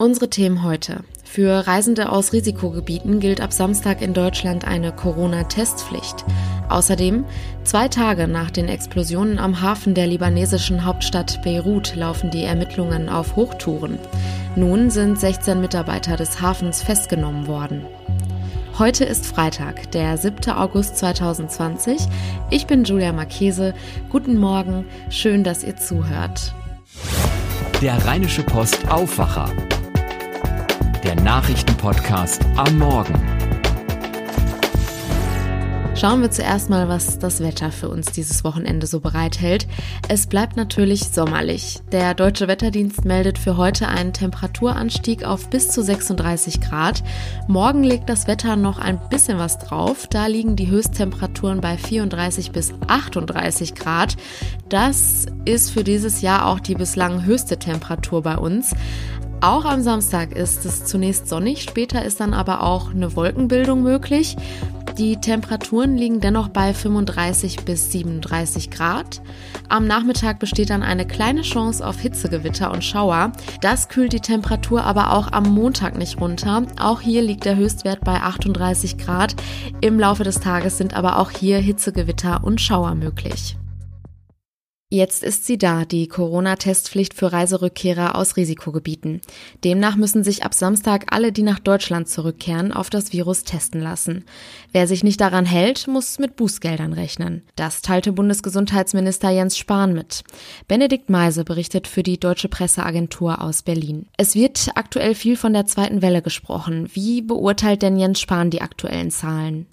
Unsere Themen heute. Für Reisende aus Risikogebieten gilt ab Samstag in Deutschland eine Corona-Testpflicht. Außerdem, zwei Tage nach den Explosionen am Hafen der libanesischen Hauptstadt Beirut laufen die Ermittlungen auf Hochtouren. Nun sind 16 Mitarbeiter des Hafens festgenommen worden. Heute ist Freitag, der 7. August 2020. Ich bin Julia Marchese. Guten Morgen, schön, dass ihr zuhört. Der Rheinische Post Aufwacher der Nachrichtenpodcast am Morgen. Schauen wir zuerst mal, was das Wetter für uns dieses Wochenende so bereithält. Es bleibt natürlich sommerlich. Der Deutsche Wetterdienst meldet für heute einen Temperaturanstieg auf bis zu 36 Grad. Morgen legt das Wetter noch ein bisschen was drauf. Da liegen die Höchsttemperaturen bei 34 bis 38 Grad. Das ist für dieses Jahr auch die bislang höchste Temperatur bei uns. Auch am Samstag ist es zunächst sonnig, später ist dann aber auch eine Wolkenbildung möglich. Die Temperaturen liegen dennoch bei 35 bis 37 Grad. Am Nachmittag besteht dann eine kleine Chance auf Hitzegewitter und Schauer. Das kühlt die Temperatur aber auch am Montag nicht runter. Auch hier liegt der Höchstwert bei 38 Grad. Im Laufe des Tages sind aber auch hier Hitzegewitter und Schauer möglich. Jetzt ist sie da, die Corona-Testpflicht für Reiserückkehrer aus Risikogebieten. Demnach müssen sich ab Samstag alle, die nach Deutschland zurückkehren, auf das Virus testen lassen. Wer sich nicht daran hält, muss mit Bußgeldern rechnen. Das teilte Bundesgesundheitsminister Jens Spahn mit. Benedikt Meise berichtet für die Deutsche Presseagentur aus Berlin. Es wird aktuell viel von der zweiten Welle gesprochen. Wie beurteilt denn Jens Spahn die aktuellen Zahlen?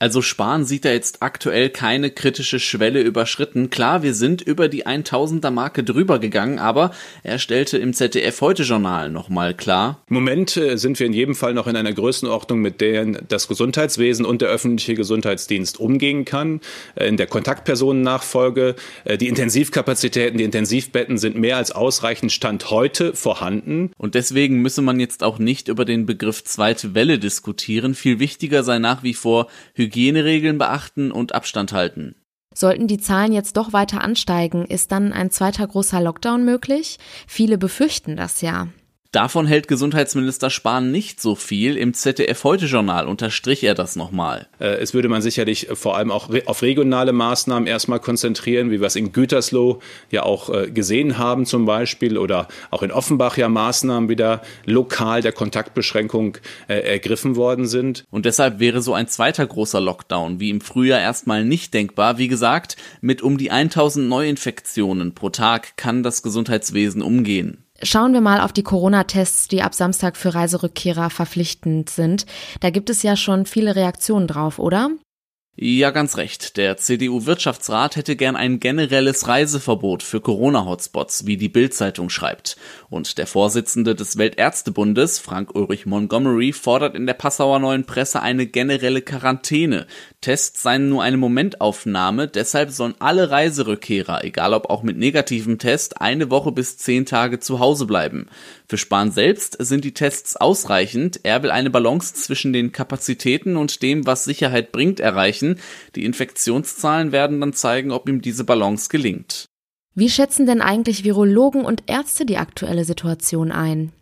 Also Spahn sieht da jetzt aktuell keine kritische Schwelle überschritten. Klar, wir sind über die 1000er Marke drüber gegangen, aber er stellte im ZDF heute Journal nochmal klar. Im Moment äh, sind wir in jedem Fall noch in einer Größenordnung, mit der das Gesundheitswesen und der öffentliche Gesundheitsdienst umgehen kann. Äh, in der Kontaktpersonennachfolge, äh, die Intensivkapazitäten, die Intensivbetten sind mehr als ausreichend Stand heute vorhanden. Und deswegen müsse man jetzt auch nicht über den Begriff zweite Welle diskutieren. Viel wichtiger sei nach wie vor Hygieneregeln beachten und Abstand halten. Sollten die Zahlen jetzt doch weiter ansteigen, ist dann ein zweiter großer Lockdown möglich? Viele befürchten das ja. Davon hält Gesundheitsminister Spahn nicht so viel. Im ZDF-Heute-Journal unterstrich er das nochmal. Äh, es würde man sicherlich vor allem auch auf regionale Maßnahmen erstmal konzentrieren, wie wir es in Gütersloh ja auch äh, gesehen haben zum Beispiel oder auch in Offenbach ja Maßnahmen wieder lokal der Kontaktbeschränkung äh, ergriffen worden sind. Und deshalb wäre so ein zweiter großer Lockdown wie im Frühjahr erstmal nicht denkbar. Wie gesagt, mit um die 1000 Neuinfektionen pro Tag kann das Gesundheitswesen umgehen. Schauen wir mal auf die Corona-Tests, die ab Samstag für Reiserückkehrer verpflichtend sind. Da gibt es ja schon viele Reaktionen drauf, oder? Ja, ganz recht. Der CDU-Wirtschaftsrat hätte gern ein generelles Reiseverbot für Corona-Hotspots, wie die Bild-Zeitung schreibt. Und der Vorsitzende des Weltärztebundes, Frank-Ulrich Montgomery, fordert in der Passauer Neuen Presse eine generelle Quarantäne. Tests seien nur eine Momentaufnahme, deshalb sollen alle Reiserückkehrer, egal ob auch mit negativem Test, eine Woche bis zehn Tage zu Hause bleiben. Für Spahn selbst sind die Tests ausreichend. Er will eine Balance zwischen den Kapazitäten und dem, was Sicherheit bringt, erreichen erreichen. Die Infektionszahlen werden dann zeigen, ob ihm diese Balance gelingt. Wie schätzen denn eigentlich Virologen und Ärzte die aktuelle Situation ein?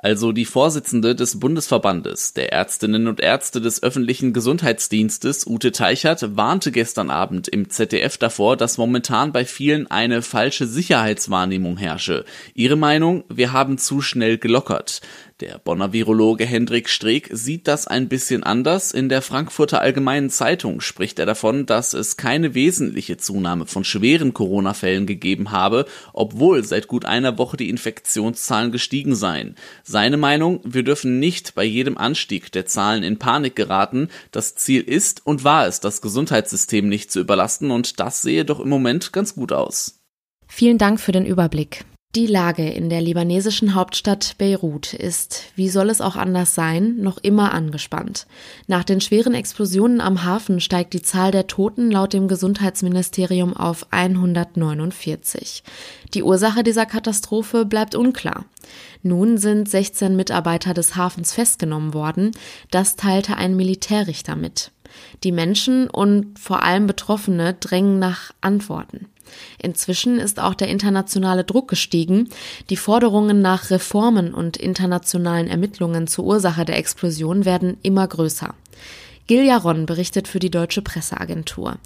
Also die Vorsitzende des Bundesverbandes der Ärztinnen und Ärzte des öffentlichen Gesundheitsdienstes, Ute Teichert, warnte gestern Abend im ZDF davor, dass momentan bei vielen eine falsche Sicherheitswahrnehmung herrsche. Ihre Meinung, wir haben zu schnell gelockert. Der Bonner Virologe Hendrik Streeck sieht das ein bisschen anders. In der Frankfurter Allgemeinen Zeitung spricht er davon, dass es keine wesentliche Zunahme von schweren Corona-Fällen gegeben habe, obwohl seit gut einer Woche die Infektionszahlen gestiegen seien. Seine Meinung, wir dürfen nicht bei jedem Anstieg der Zahlen in Panik geraten. Das Ziel ist und war es, das Gesundheitssystem nicht zu überlasten und das sehe doch im Moment ganz gut aus. Vielen Dank für den Überblick. Die Lage in der libanesischen Hauptstadt Beirut ist, wie soll es auch anders sein, noch immer angespannt. Nach den schweren Explosionen am Hafen steigt die Zahl der Toten laut dem Gesundheitsministerium auf 149. Die Ursache dieser Katastrophe bleibt unklar. Nun sind 16 Mitarbeiter des Hafens festgenommen worden, das teilte ein Militärrichter mit. Die Menschen und vor allem Betroffene drängen nach Antworten. Inzwischen ist auch der internationale Druck gestiegen. Die Forderungen nach Reformen und internationalen Ermittlungen zur Ursache der Explosion werden immer größer. Gil Jaron berichtet für die Deutsche Presseagentur.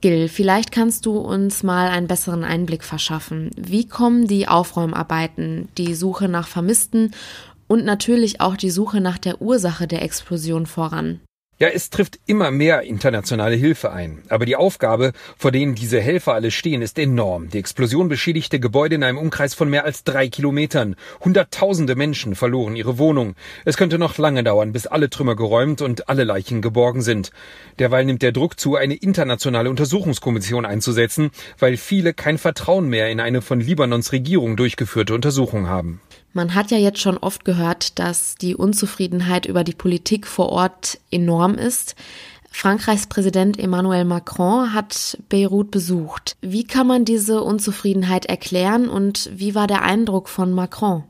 Gil, vielleicht kannst du uns mal einen besseren Einblick verschaffen. Wie kommen die Aufräumarbeiten, die Suche nach Vermissten und natürlich auch die Suche nach der Ursache der Explosion voran? Ja, es trifft immer mehr internationale Hilfe ein. Aber die Aufgabe, vor denen diese Helfer alle stehen, ist enorm. Die Explosion beschädigte Gebäude in einem Umkreis von mehr als drei Kilometern. Hunderttausende Menschen verloren ihre Wohnung. Es könnte noch lange dauern, bis alle Trümmer geräumt und alle Leichen geborgen sind. Derweil nimmt der Druck zu, eine internationale Untersuchungskommission einzusetzen, weil viele kein Vertrauen mehr in eine von Libanons Regierung durchgeführte Untersuchung haben. Man hat ja jetzt schon oft gehört, dass die Unzufriedenheit über die Politik vor Ort enorm ist. Frankreichs Präsident Emmanuel Macron hat Beirut besucht. Wie kann man diese Unzufriedenheit erklären und wie war der Eindruck von Macron?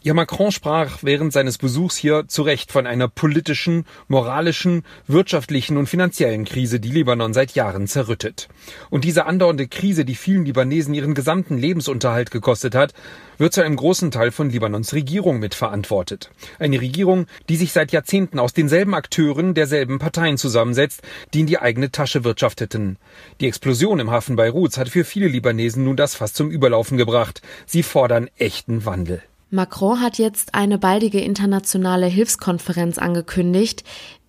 Ja, Macron sprach während seines Besuchs hier zu Recht von einer politischen, moralischen, wirtschaftlichen und finanziellen Krise, die Libanon seit Jahren zerrüttet. Und diese andauernde Krise, die vielen Libanesen ihren gesamten Lebensunterhalt gekostet hat, wird zu einem großen Teil von Libanons Regierung mitverantwortet. Eine Regierung, die sich seit Jahrzehnten aus denselben Akteuren derselben Parteien zusammensetzt, die in die eigene Tasche wirtschafteten. Die Explosion im Hafen Beiruts hat für viele Libanesen nun das Fass zum Überlaufen gebracht. Sie fordern echten Wandel. Macron hat jetzt eine baldige internationale Hilfskonferenz angekündigt.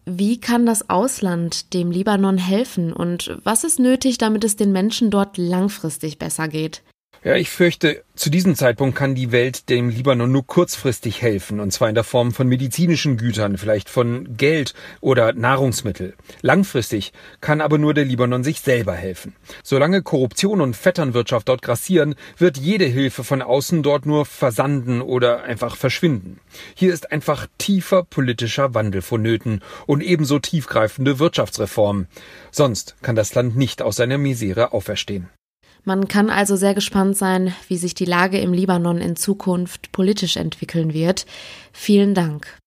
Wie kann das Ausland dem Libanon helfen und was ist nötig, damit es den Menschen dort langfristig besser geht? Ja, ich fürchte, zu diesem Zeitpunkt kann die Welt dem Libanon nur kurzfristig helfen, und zwar in der Form von medizinischen Gütern, vielleicht von Geld oder Nahrungsmittel. Langfristig kann aber nur der Libanon sich selber helfen. Solange Korruption und Vetternwirtschaft dort grassieren, wird jede Hilfe von außen dort nur versanden oder einfach verschwinden. Hier ist einfach tiefer politischer Wandel vonnöten und ebenso tiefgreifende Wirtschaftsreformen. Sonst kann das Land nicht aus seiner Misere auferstehen. Man kann also sehr gespannt sein, wie sich die Lage im Libanon in Zukunft politisch entwickeln wird. Vielen Dank.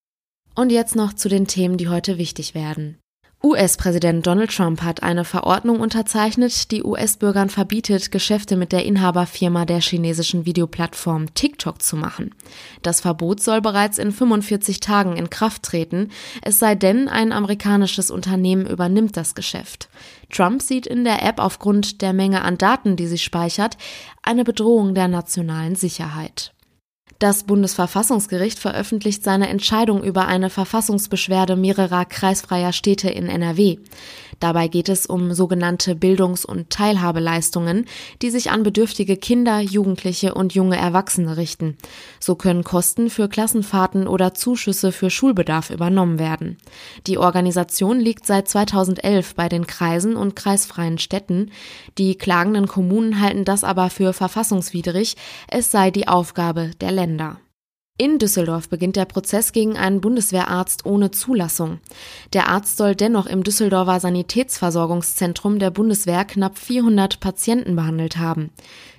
Und jetzt noch zu den Themen, die heute wichtig werden. US-Präsident Donald Trump hat eine Verordnung unterzeichnet, die US-Bürgern verbietet, Geschäfte mit der Inhaberfirma der chinesischen Videoplattform TikTok zu machen. Das Verbot soll bereits in 45 Tagen in Kraft treten, es sei denn, ein amerikanisches Unternehmen übernimmt das Geschäft. Trump sieht in der App aufgrund der Menge an Daten, die sie speichert, eine Bedrohung der nationalen Sicherheit. Das Bundesverfassungsgericht veröffentlicht seine Entscheidung über eine Verfassungsbeschwerde mehrerer kreisfreier Städte in NRW. Dabei geht es um sogenannte Bildungs- und Teilhabeleistungen, die sich an bedürftige Kinder, Jugendliche und junge Erwachsene richten. So können Kosten für Klassenfahrten oder Zuschüsse für Schulbedarf übernommen werden. Die Organisation liegt seit 2011 bei den Kreisen und kreisfreien Städten. Die klagenden Kommunen halten das aber für verfassungswidrig. Es sei die Aufgabe der Länder. In Düsseldorf beginnt der Prozess gegen einen Bundeswehrarzt ohne Zulassung. Der Arzt soll dennoch im Düsseldorfer Sanitätsversorgungszentrum der Bundeswehr knapp 400 Patienten behandelt haben.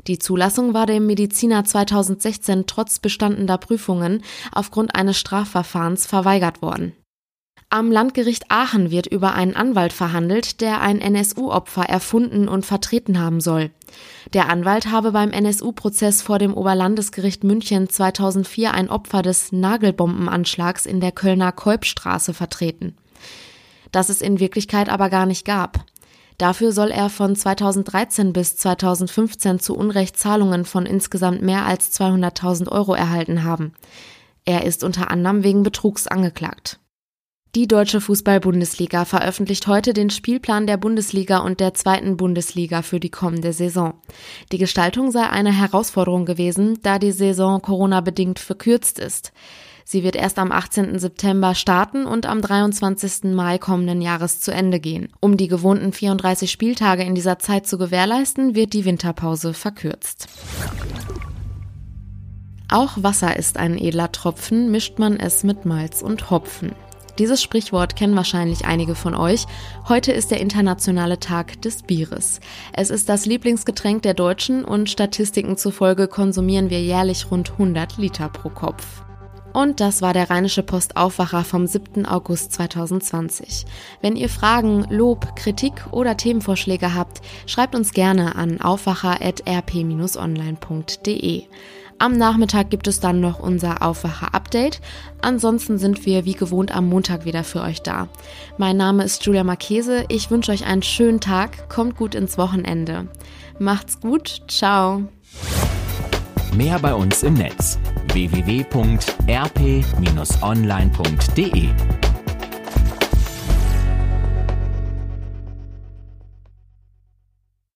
Die Zulassung war dem Mediziner 2016 trotz bestandender Prüfungen aufgrund eines Strafverfahrens verweigert worden. Am Landgericht Aachen wird über einen Anwalt verhandelt, der ein NSU-Opfer erfunden und vertreten haben soll. Der Anwalt habe beim NSU-Prozess vor dem Oberlandesgericht München 2004 ein Opfer des Nagelbombenanschlags in der Kölner Kolbstraße vertreten. Das es in Wirklichkeit aber gar nicht gab. Dafür soll er von 2013 bis 2015 zu Unrecht Zahlungen von insgesamt mehr als 200.000 Euro erhalten haben. Er ist unter anderem wegen Betrugs angeklagt. Die Deutsche Fußball-Bundesliga veröffentlicht heute den Spielplan der Bundesliga und der zweiten Bundesliga für die kommende Saison. Die Gestaltung sei eine Herausforderung gewesen, da die Saison Corona-bedingt verkürzt ist. Sie wird erst am 18. September starten und am 23. Mai kommenden Jahres zu Ende gehen. Um die gewohnten 34 Spieltage in dieser Zeit zu gewährleisten, wird die Winterpause verkürzt. Auch Wasser ist ein edler Tropfen, mischt man es mit Malz und Hopfen. Dieses Sprichwort kennen wahrscheinlich einige von euch. Heute ist der internationale Tag des Bieres. Es ist das Lieblingsgetränk der Deutschen und Statistiken zufolge konsumieren wir jährlich rund 100 Liter pro Kopf. Und das war der Rheinische Post Aufwacher vom 7. August 2020. Wenn ihr Fragen, Lob, Kritik oder Themenvorschläge habt, schreibt uns gerne an aufwacher.rp-online.de. Am Nachmittag gibt es dann noch unser Aufwacher-Update. Ansonsten sind wir wie gewohnt am Montag wieder für euch da. Mein Name ist Julia Marchese. Ich wünsche euch einen schönen Tag. Kommt gut ins Wochenende. Macht's gut. Ciao. Mehr bei uns im Netz www.rp-online.de